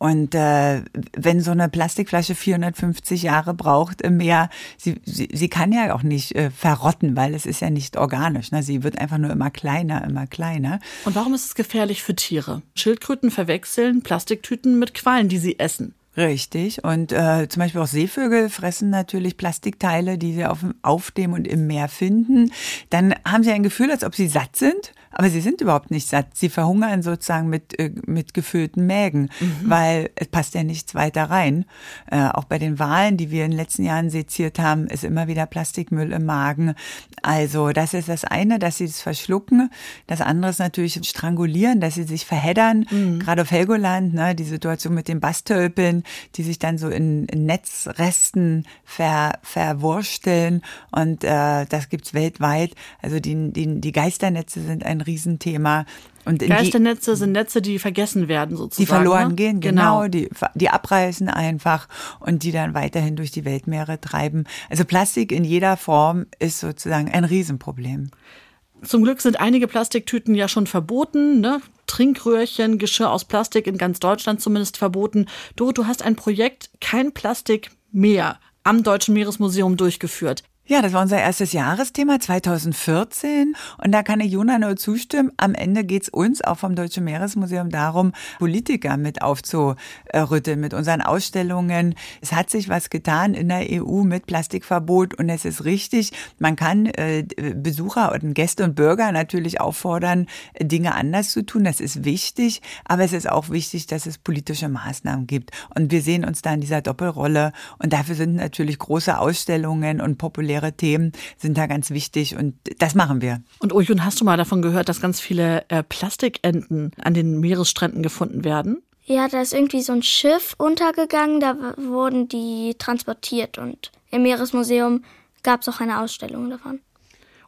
Und äh, wenn so eine Plastikflasche 450 Jahre braucht im Meer, sie, sie, sie kann ja auch nicht äh, verrotten, weil es ist ja nicht organisch. Ne? Sie wird einfach nur immer kleiner, immer kleiner.
Und warum ist es gefährlich für Tiere? Schildkröten verwechseln Plastiktüten mit Quallen, die sie essen.
Richtig. Und äh, zum Beispiel auch Seevögel fressen natürlich Plastikteile, die sie auf, auf dem und im Meer finden. Dann haben sie ein Gefühl, als ob sie satt sind aber sie sind überhaupt nicht satt. Sie verhungern sozusagen mit, äh, mit gefüllten Mägen, mhm. weil es passt ja nichts weiter rein. Äh, auch bei den Walen, die wir in den letzten Jahren seziert haben, ist immer wieder Plastikmüll im Magen. Also das ist das eine, dass sie es verschlucken. Das andere ist natürlich strangulieren, dass sie sich verheddern. Mhm. Gerade auf Helgoland, ne, die Situation mit den Bastölpeln, die sich dann so in, in Netzresten ver, verwursteln. Und äh, das gibt's weltweit. Also die, die, die Geisternetze sind ein ein Riesenthema.
Und Geisternetze sind Netze, die vergessen werden sozusagen.
Die verloren ne? gehen, genau. genau. Die, die abreißen einfach und die dann weiterhin durch die Weltmeere treiben. Also Plastik in jeder Form ist sozusagen ein Riesenproblem.
Zum Glück sind einige Plastiktüten ja schon verboten. Ne? Trinkröhrchen, Geschirr aus Plastik in ganz Deutschland zumindest verboten. Doro, du hast ein Projekt Kein Plastik mehr am Deutschen Meeresmuseum durchgeführt.
Ja, das war unser erstes Jahresthema 2014 und da kann ich Jona nur zustimmen. Am Ende geht's uns auch vom Deutschen Meeresmuseum darum, Politiker mit aufzurütteln mit unseren Ausstellungen. Es hat sich was getan in der EU mit Plastikverbot und es ist richtig, man kann äh, Besucher und Gäste und Bürger natürlich auffordern, Dinge anders zu tun. Das ist wichtig, aber es ist auch wichtig, dass es politische Maßnahmen gibt. Und wir sehen uns da in dieser Doppelrolle und dafür sind natürlich große Ausstellungen und populäre populäre Themen sind da ganz wichtig und das machen wir.
Und Ojun, hast du mal davon gehört, dass ganz viele äh, Plastikenten an den Meeresstränden gefunden werden?
Ja, da ist irgendwie so ein Schiff untergegangen, da wurden die transportiert und im Meeresmuseum gab es auch eine Ausstellung davon.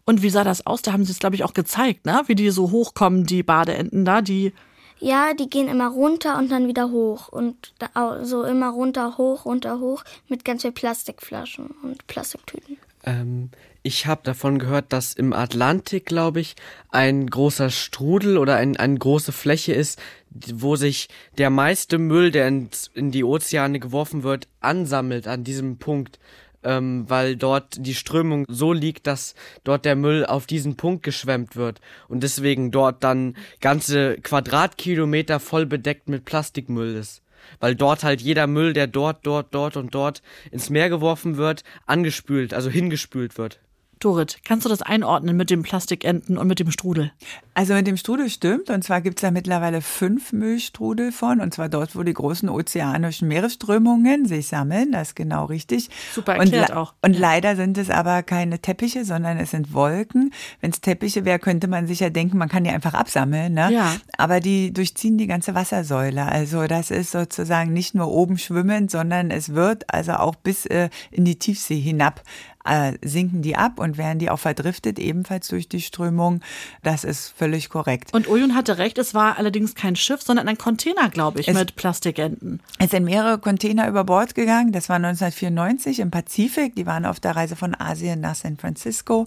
Und wie sah das aus? Da haben sie es, glaube ich, auch gezeigt, ne? Wie die so hochkommen, die Badeenten da, die.
Ja, die gehen immer runter und dann wieder hoch. Und so immer runter, hoch, runter, hoch mit ganz viel Plastikflaschen und Plastiktüten.
Ähm, ich habe davon gehört, dass im Atlantik, glaube ich, ein großer Strudel oder ein, eine große Fläche ist, wo sich der meiste Müll, der in, in die Ozeane geworfen wird, ansammelt an diesem Punkt, ähm, weil dort die Strömung so liegt, dass dort der Müll auf diesen Punkt geschwemmt wird. Und deswegen dort dann ganze Quadratkilometer voll bedeckt mit Plastikmüll ist weil dort halt jeder Müll, der dort, dort, dort und dort ins Meer geworfen wird, angespült, also hingespült wird.
Dorit, kannst du das einordnen mit dem Plastikenten und mit dem Strudel?
Also mit dem Strudel stimmt. Und zwar gibt es da mittlerweile fünf Müllstrudel von. Und zwar dort, wo die großen ozeanischen Meeresströmungen sich sammeln. Das ist genau richtig.
Super erklärt und, auch.
Und leider sind es aber keine Teppiche, sondern es sind Wolken. Wenn es Teppiche wäre, könnte man sich ja denken, man kann die einfach absammeln. Ne?
Ja.
Aber die durchziehen die ganze Wassersäule. Also das ist sozusagen nicht nur oben schwimmend, sondern es wird also auch bis äh, in die Tiefsee hinab äh, sinken die ab und werden die auch verdriftet, ebenfalls durch die Strömung. Das ist völlig korrekt.
Und Oyun hatte recht, es war allerdings kein Schiff, sondern ein Container, glaube ich, es, mit Plastikenten.
Es sind mehrere Container über Bord gegangen. Das war 1994 im Pazifik. Die waren auf der Reise von Asien nach San Francisco.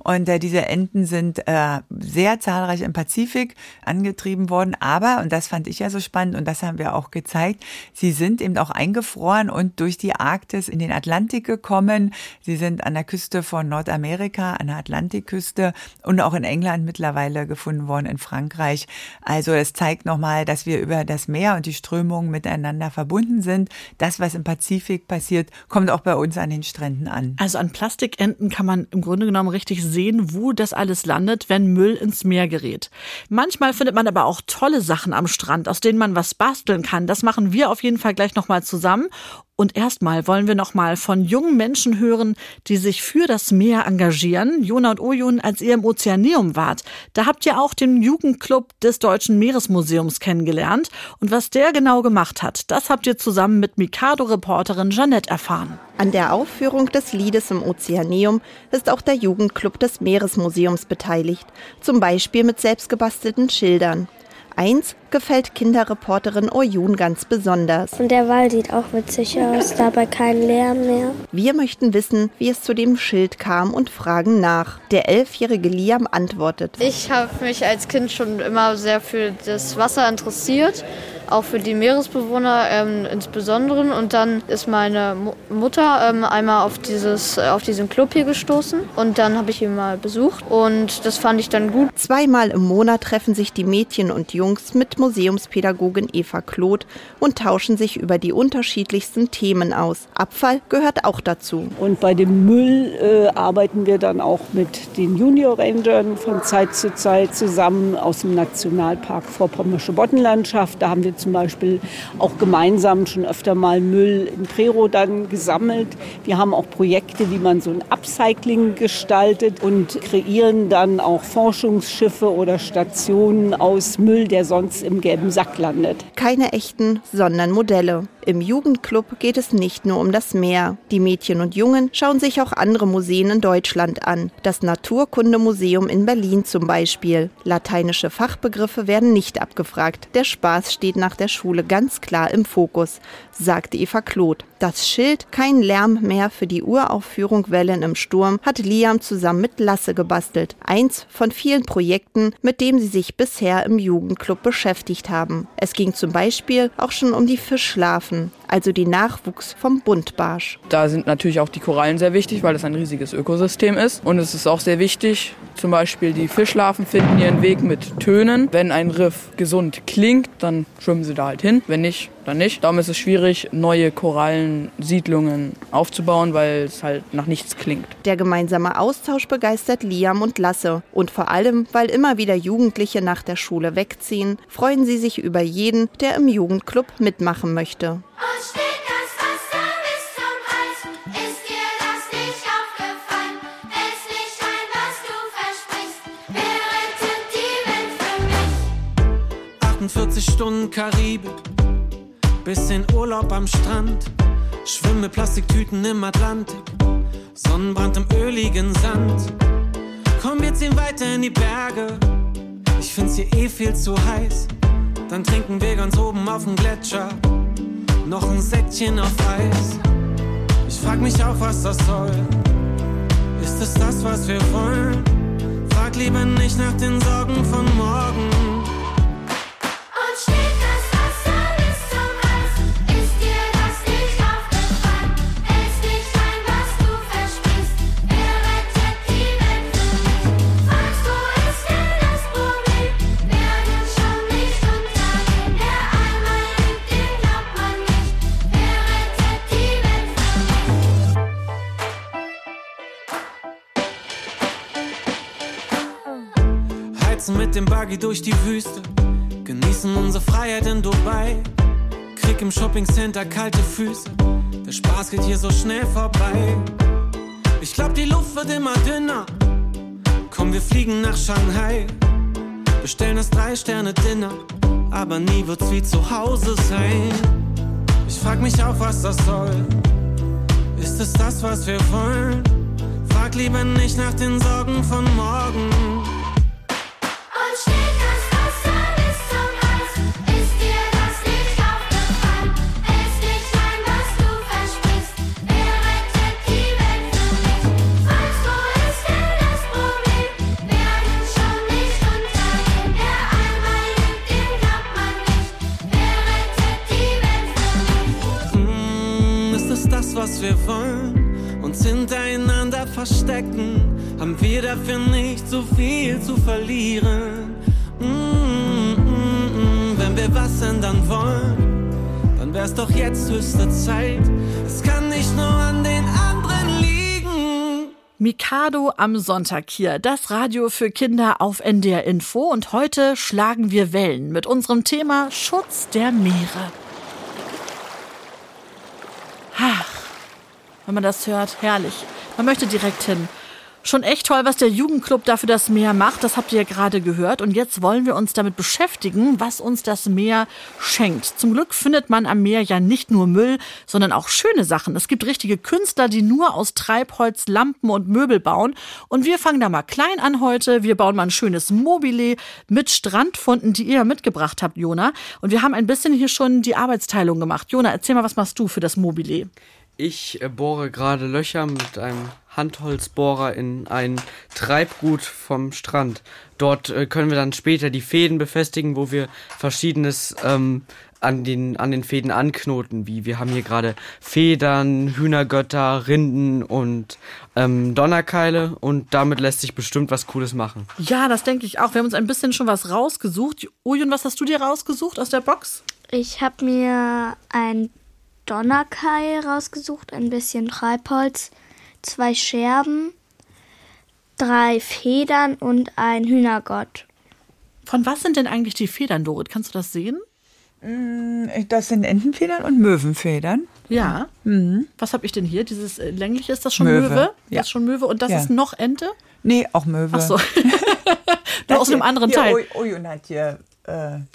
Und äh, diese Enten sind äh, sehr zahlreich im Pazifik angetrieben worden. Aber, und das fand ich ja so spannend und das haben wir auch gezeigt, sie sind eben auch eingefroren und durch die Arktis in den Atlantik gekommen. Sie sind an der Küste von Nordamerika, an der Atlantikküste und auch in England mittlerweile gefunden worden, in Frankreich. Also es zeigt nochmal, dass wir über das Meer und die Strömungen miteinander verbunden sind. Das, was im Pazifik passiert, kommt auch bei uns an den Stränden an.
Also an Plastikenten kann man im Grunde genommen richtig sehen, wo das alles landet, wenn Müll ins Meer gerät. Manchmal findet man aber auch tolle Sachen am Strand, aus denen man was basteln kann. Das machen wir auf jeden Fall gleich nochmal zusammen. Und erstmal wollen wir noch mal von jungen Menschen hören, die sich für das Meer engagieren. Jona und Oyun, als ihr im Ozeaneum wart, da habt ihr auch den Jugendclub des Deutschen Meeresmuseums kennengelernt. Und was der genau gemacht hat, das habt ihr zusammen mit Mikado-Reporterin Jeanette erfahren.
An der Aufführung des Liedes im Ozeaneum ist auch der Jugendclub des Meeresmuseums beteiligt, zum Beispiel mit selbstgebastelten Schildern. Eins gefällt Kinderreporterin Oyun ganz besonders.
Und der Wald sieht auch witzig aus, dabei kein Lärm mehr.
Wir möchten wissen, wie es zu dem Schild kam und fragen nach. Der elfjährige Liam antwortet.
Ich habe mich als Kind schon immer sehr für das Wasser interessiert auch für die Meeresbewohner ähm, insbesondere. Und dann ist meine Mu Mutter ähm, einmal auf, dieses, auf diesen Club hier gestoßen und dann habe ich ihn mal besucht und das fand ich dann gut.
Zweimal im Monat treffen sich die Mädchen und Jungs mit Museumspädagogin Eva Kloth und tauschen sich über die unterschiedlichsten Themen aus. Abfall gehört auch dazu.
Und bei dem Müll äh, arbeiten wir dann auch mit den Junior Rangern von Zeit zu Zeit zusammen aus dem Nationalpark Vorpommersche Boddenlandschaft. Da haben wir zum Beispiel auch gemeinsam schon öfter mal Müll in Prero dann gesammelt. Wir haben auch Projekte, wie man so ein Upcycling gestaltet und kreieren dann auch Forschungsschiffe oder Stationen aus Müll, der sonst im gelben Sack landet.
Keine echten, sondern Modelle. Im Jugendclub geht es nicht nur um das Meer. Die Mädchen und Jungen schauen sich auch andere Museen in Deutschland an. Das Naturkundemuseum in Berlin zum Beispiel. Lateinische Fachbegriffe werden nicht abgefragt. Der Spaß steht nach der Schule ganz klar im Fokus, sagte Eva Kloth. Das Schild Kein Lärm mehr für die Uraufführung Wellen im Sturm hat Liam zusammen mit Lasse gebastelt. Eins von vielen Projekten, mit dem sie sich bisher im Jugendclub beschäftigt haben. Es ging zum Beispiel auch schon um die Fischlarven, also die Nachwuchs vom Buntbarsch.
Da sind natürlich auch die Korallen sehr wichtig, weil das ein riesiges Ökosystem ist. Und es ist auch sehr wichtig, zum Beispiel die Fischlarven finden ihren Weg mit Tönen. Wenn ein Riff gesund klingt, dann schwimmen sie da halt hin. Wenn nicht, dann nicht. Darum ist es schwierig, neue Korallensiedlungen aufzubauen, weil es halt nach nichts klingt.
Der gemeinsame Austausch begeistert Liam und Lasse. Und vor allem, weil immer wieder Jugendliche nach der Schule wegziehen, freuen sie sich über jeden, der im Jugendclub mitmachen möchte.
Stunden Karibik Bisschen Urlaub am Strand, schwimme Plastiktüten im Atlantik, Sonnenbrand im öligen Sand. Komm, wir ziehen weiter in die Berge. Ich find's hier eh viel zu heiß. Dann trinken wir ganz oben auf dem Gletscher noch ein Säckchen auf Eis. Ich frag mich auch, was das soll. Ist es das, was wir wollen? Frag lieber nicht nach den Sorgen von morgen. Durch die Wüste, genießen unsere Freiheit in Dubai. Krieg im Shoppingcenter kalte Füße, der Spaß geht hier so schnell vorbei. Ich glaub, die Luft wird immer dünner. Komm, wir fliegen nach Shanghai, bestellen das Drei-Sterne-Dinner, aber nie wird's wie zu Hause sein. Ich frag mich auch, was das soll. Ist es das, was wir wollen? frag lieber nicht nach den Sorgen von morgen. Jetzt höchste Zeit. Es kann nicht nur an den anderen liegen.
Mikado am Sonntag hier, das Radio für Kinder auf NDR Info und heute schlagen wir Wellen mit unserem Thema Schutz der Meere. Ach, wenn man das hört, herrlich. Man möchte direkt hin. Schon echt toll, was der Jugendclub da für das Meer macht. Das habt ihr ja gerade gehört. Und jetzt wollen wir uns damit beschäftigen, was uns das Meer schenkt. Zum Glück findet man am Meer ja nicht nur Müll, sondern auch schöne Sachen. Es gibt richtige Künstler, die nur aus Treibholz Lampen und Möbel bauen. Und wir fangen da mal klein an heute. Wir bauen mal ein schönes Mobile mit Strandfunden, die ihr mitgebracht habt, Jona. Und wir haben ein bisschen hier schon die Arbeitsteilung gemacht. Jona, erzähl mal, was machst du für das Mobile?
Ich äh, bohre gerade Löcher mit einem Handholzbohrer in ein Treibgut vom Strand. Dort äh, können wir dann später die Fäden befestigen, wo wir verschiedenes ähm, an den, an den Fäden anknoten, wie wir haben hier gerade Federn, Hühnergötter, Rinden und ähm, Donnerkeile und damit lässt sich bestimmt was Cooles machen.
Ja, das denke ich auch. Wir haben uns ein bisschen schon was rausgesucht. Ujun, was hast du dir rausgesucht aus der Box?
Ich habe mir ein Donnerkeil rausgesucht, ein bisschen Treibholz, zwei Scherben, drei Federn und ein Hühnergott.
Von was sind denn eigentlich die Federn, Dorit? Kannst du das sehen?
Mm, Das sind Entenfedern und Möwenfedern.
Ja.
Mhm.
Was habe ich denn hier? Dieses äh, längliche, ist das schon
Möwe,
Möwe?
ja.
Das ist schon Möwe. Und das
Ja.
ist noch Ente?
Nee, auch Möwe.
Ach so. Nur aus einem anderen
hier,
Teil.
Uj- Ujun hat hier äh, eine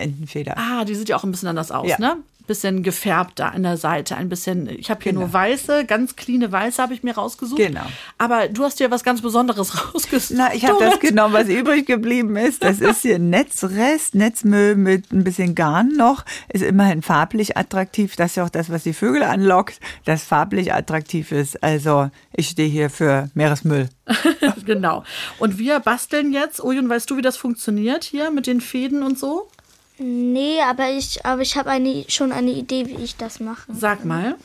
Entenfeder.
Ah, die sieht ja auch ein bisschen anders aus,
Ja.
ne? Bisschen gefärbt da an der Seite, ein bisschen. Ich habe hier
Genau.
nur weiße, ganz cleane weiße habe ich mir rausgesucht.
Genau.
Aber du hast dir was ganz Besonderes rausgesucht.
Na, ich habe das genommen, was übrig geblieben ist. Das ist hier Netzrest, Netzmüll mit ein bisschen Garn noch. Ist immerhin farblich attraktiv. Das ist ja auch das, was die Vögel anlockt, das farblich attraktiv ist. Also ich stehe hier für Meeresmüll.
genau. Und wir basteln jetzt. Ujun, weißt du, wie das funktioniert hier mit den Fäden und so?
Nee, aber ich, aber ich habe eine, schon eine Idee, wie ich das mache.
Sag mal.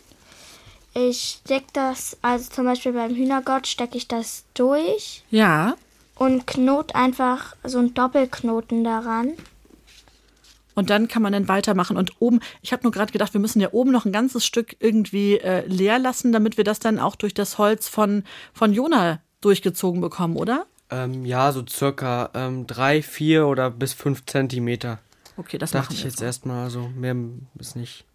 Ich stecke das, also zum Beispiel beim Hühnergott stecke ich das durch
Ja.
und knot einfach so einen Doppelknoten daran.
Und dann kann man dann weitermachen. Und oben, ich habe nur gerade gedacht, wir müssen ja oben noch ein ganzes Stück irgendwie äh, leer lassen, damit wir das dann auch durch das Holz von, von Jona durchgezogen bekommen, oder?
Ähm, ja, so circa ähm, drei, vier oder bis fünf Zentimeter.
Okay, das
Dachte ich jetzt erstmal, also mehr ist nicht.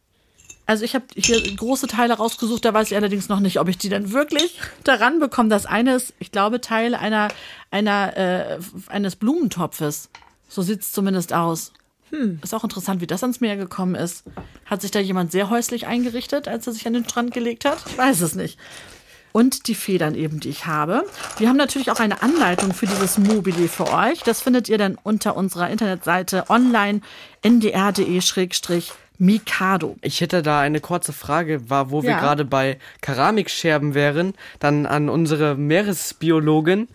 Also ich habe hier große Teile rausgesucht, da weiß ich allerdings noch nicht, ob ich die dann wirklich daran bekomme. Das eine ist, ich glaube, Teil einer, einer, äh, eines Blumentopfes. So sieht es zumindest aus. Hm. Ist auch interessant, wie das ans Meer gekommen ist. Hat sich da jemand sehr häuslich eingerichtet, als er sich an den Strand gelegt hat? Ich weiß es nicht. Und die Federn eben, die ich habe. Wir haben natürlich auch eine Anleitung für dieses Mobile für euch. Das findet ihr dann unter unserer Internetseite online ndr.de-mikado.
Ich hätte da eine kurze Frage, war, wo wir
Ja.
gerade bei Keramikscherben wären, dann an unsere Meeresbiologin,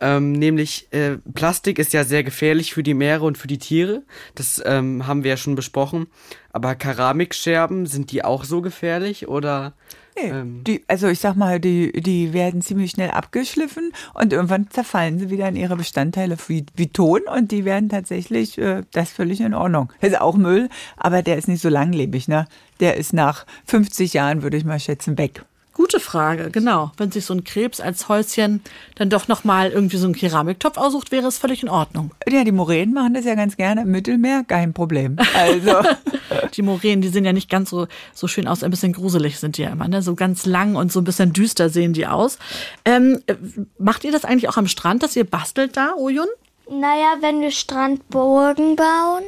ähm, nämlich äh, Plastik ist ja sehr gefährlich für die Meere und für die Tiere. Das ähm, haben wir ja schon besprochen. Aber Keramikscherben, sind die auch so gefährlich oder?
Nee,
Ähm.
die, also ich sag mal, die, die werden ziemlich schnell abgeschliffen und irgendwann zerfallen sie wieder in ihre Bestandteile wie, wie Ton und die werden tatsächlich, äh, das ist völlig in Ordnung. Das ist auch Müll, aber der ist nicht so langlebig, ne? Der ist nach 50 Jahren, würde ich mal schätzen, weg.
Gute Frage, genau. Wenn sich so ein Krebs als Häuschen dann doch nochmal irgendwie so einen Keramiktopf aussucht, wäre es völlig in Ordnung.
Ja, die Moränen machen das ja ganz gerne im Mittelmeer, kein Problem. Also,
Die Moränen, die sehen ja nicht ganz so, so schön aus, ein bisschen gruselig sind die ja immer, ne? So ganz lang und so ein bisschen düster sehen die aus. Ähm, äh, macht ihr das eigentlich auch am Strand, dass ihr bastelt da, Ojun?
Naja, wenn wir Strandburgen bauen,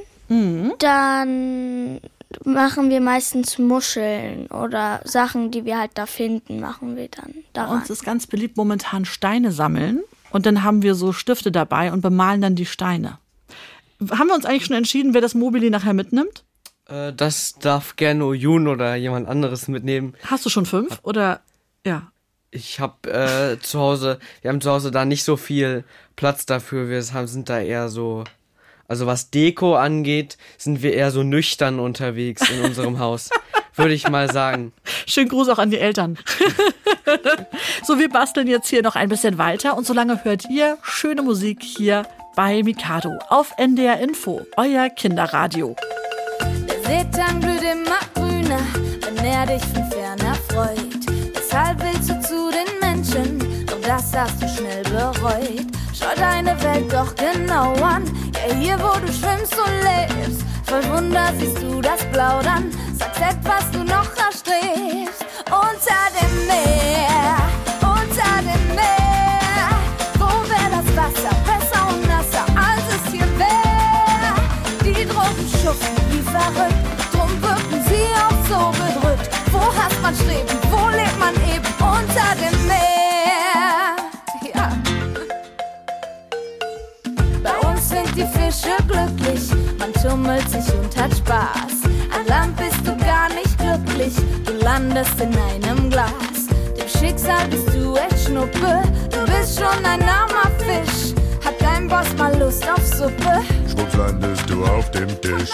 dann machen wir meistens Muscheln oder Sachen, die wir halt da finden, machen wir dann
Bei
daran.
uns ist ganz beliebt momentan Steine sammeln. Und dann haben wir so Stifte dabei und bemalen dann die Steine. Haben wir uns eigentlich schon entschieden, wer das Mobili nachher mitnimmt?
Äh, das darf gerne Oyun oder jemand anderes mitnehmen.
Hast du schon fünf? Oder ja.
Ich habe äh, zu Hause, wir haben zu Hause da nicht so viel Platz dafür. Wir haben, sind da eher so, also was Deko angeht, sind wir eher so nüchtern unterwegs in unserem Haus, würde ich mal sagen.
Schönen Gruß auch an die Eltern. so, wir basteln jetzt hier noch ein bisschen weiter und solange hört ihr schöne Musik hier bei Mikado auf NDR Info, euer Kinderradio.
Der Seetang blüht immer grüner, wenn er dich von fern erfreut. Deshalb willst du zu den Menschen, doch das hast du schnell bereut. Schau deine Welt doch genau an, ja hier wo du schwimmst und lebst. Voll Wunder siehst du das Blau dann, sagst etwas du noch erstrebst. Unter dem Meer, unter dem Meer, wo wär das Wasser besser und nasser, als es hier wär. Die Drogen schuften wie verrückt, drum wirken sie auch so bedrückt. Wo hat man Streben, die Fische glücklich, man tummelt sich und hat Spaß. An Land bist du gar nicht glücklich, du landest in einem Glas. Dem Schicksal bist du echt Schnuppe, du bist schon ein armer Fisch. Hat dein Boss mal Lust auf Suppe?
Schwupps landest du auf dem Tisch.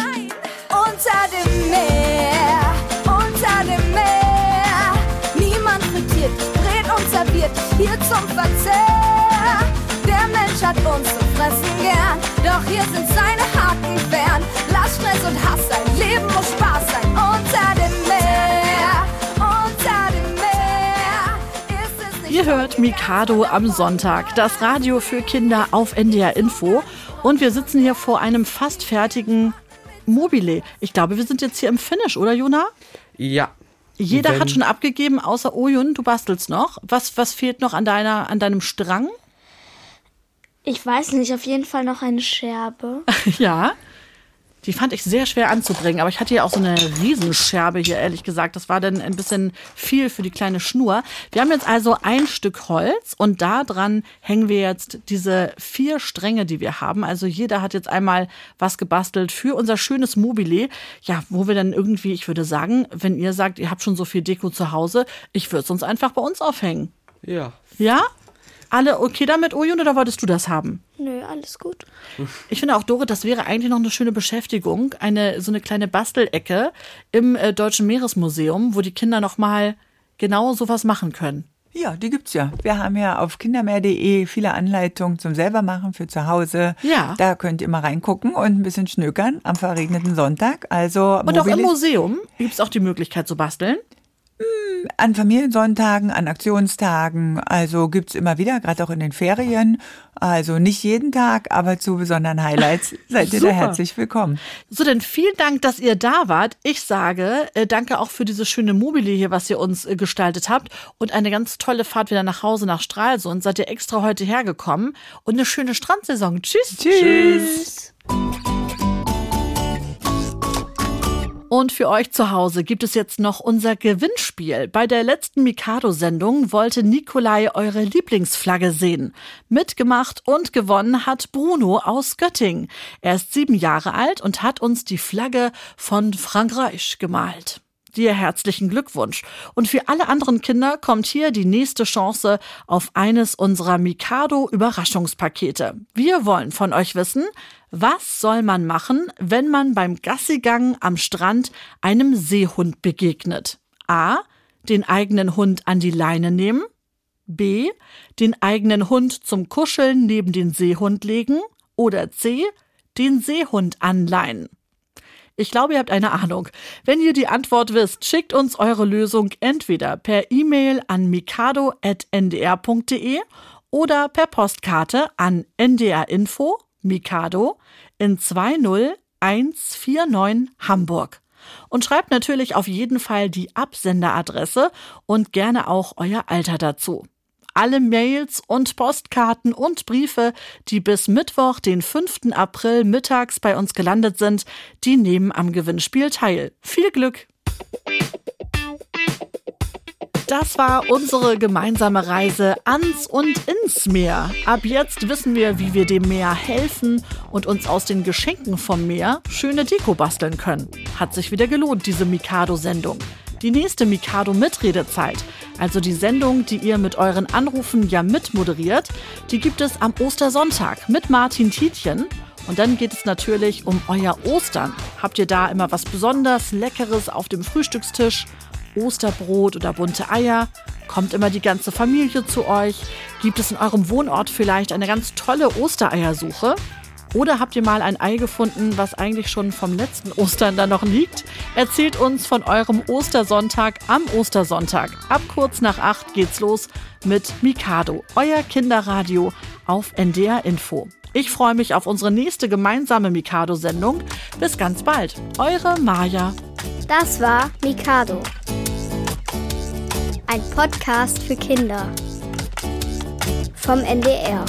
Unter dem Meer, unter dem Meer. Niemand frittiert brät und serviert hier zum Verzehr. Der Mensch hat uns zu fressen gern, doch hier sind seine Haken fern. Lass Stress und Hass sein, Leben muss Spaß sein. Unter dem Meer, unter dem Meer. Ist es nicht
Ihr hört Mikado am Sonntag, das Radio für Kinder auf NDR Info. Und wir sitzen hier vor einem fast fertigen Mobile. Ich glaube, wir sind jetzt hier im Finish, oder Jona?
Ja.
Jeder
Wenn-
hat schon abgegeben, außer Oyun, du bastelst noch. Was, was fehlt noch an, deiner, an deinem Strang?
Ich weiß nicht, auf jeden Fall noch eine Scherbe.
ja. Die fand ich sehr schwer anzubringen, aber ich hatte ja auch so eine Riesenscherbe hier, ehrlich gesagt. Das war dann ein bisschen viel für die kleine Schnur. Wir haben jetzt also ein Stück Holz und da dran hängen wir jetzt diese vier Stränge, die wir haben. Also jeder hat jetzt einmal was gebastelt für unser schönes Mobile. Ja, wo wir dann irgendwie, ich würde sagen, wenn ihr sagt, ihr habt schon so viel Deko zu Hause, ich würde es uns einfach bei uns aufhängen.
Ja.
Ja? Alle okay damit, Oyun, oder wolltest du das haben?
Nö, alles gut.
Ich finde auch, Dore, das wäre eigentlich noch eine schöne Beschäftigung. Eine, so eine kleine Bastelecke im äh, Deutschen Meeresmuseum, wo die Kinder noch mal genau sowas machen können.
Ja, die gibt's ja. Wir haben ja auf kindermeer.de viele Anleitungen zum selbermachen für zu Hause.
Ja.
Da könnt ihr mal reingucken und ein bisschen schnökern am verregneten Sonntag. Also
Und auch im Museum gibt es auch die Möglichkeit zu basteln.
An Familiensonntagen, an Aktionstagen, also gibt's immer wieder, gerade auch in den Ferien. Also nicht jeden Tag, aber zu besonderen Highlights seid ihr da herzlich willkommen.
So, denn vielen Dank, dass ihr da wart. Ich sage äh, danke auch für dieses schöne Mobile hier, was ihr uns äh, gestaltet habt. Und eine ganz tolle Fahrt wieder nach Hause nach Stralsund. Seid ihr extra heute hergekommen. Und eine schöne Strandsaison. Tschüss.
Tschüss.
Und für euch zu Hause gibt es jetzt noch unser Gewinnspiel. Bei der letzten Mikado-Sendung wollte Nikolai eure Lieblingsflagge sehen. Mitgemacht und gewonnen hat Bruno aus Göttingen. Er ist sieben Jahre alt und hat uns die Flagge von Frankreich gemalt. Dir herzlichen Glückwunsch. Und für alle anderen Kinder kommt hier die nächste Chance auf eines unserer Mikado-Überraschungspakete. Wir wollen von euch wissen, was soll man machen, wenn man beim Gassigang am Strand einem Seehund begegnet? A. Den eigenen Hund an die Leine nehmen. B. Den eigenen Hund zum Kuscheln neben den Seehund legen. Oder C. Den Seehund anleihen. Ich glaube, ihr habt eine Ahnung. Wenn ihr die Antwort wisst, schickt uns eure Lösung entweder per E-Mail an mikado.ndr.de oder per Postkarte an NDR Info Mikado in 20149 Hamburg. Und schreibt natürlich auf jeden Fall die Absenderadresse und gerne auch euer Alter dazu. Alle Mails und Postkarten und Briefe, die bis Mittwoch, den 5. April mittags bei uns gelandet sind, die nehmen am Gewinnspiel teil. Viel Glück! Das war unsere gemeinsame Reise ans und ins Meer. Ab jetzt wissen wir, wie wir dem Meer helfen und uns aus den Geschenken vom Meer schöne Deko basteln können. Hat sich wieder gelohnt, diese Mikado-Sendung. Die nächste Mikado-Mitredezeit, also die Sendung, die ihr mit euren Anrufen ja mitmoderiert, die gibt es am Ostersonntag mit Martin Tietjen. Und dann geht es natürlich um euer Ostern. Habt ihr da immer was besonders Leckeres auf dem Frühstückstisch? Osterbrot oder bunte Eier? Kommt immer die ganze Familie zu euch? Gibt es in eurem Wohnort vielleicht eine ganz tolle Ostereiersuche? Oder habt ihr mal ein Ei gefunden, was eigentlich schon vom letzten Ostern da noch liegt? Erzählt uns von eurem Ostersonntag am Ostersonntag. Ab kurz nach acht geht's los mit Mikado, euer Kinderradio auf NDR Info. Ich freue mich auf unsere nächste gemeinsame Mikado-Sendung. Bis ganz bald. Eure Maja.
Das war Mikado. Ein Podcast für Kinder. Vom NDR.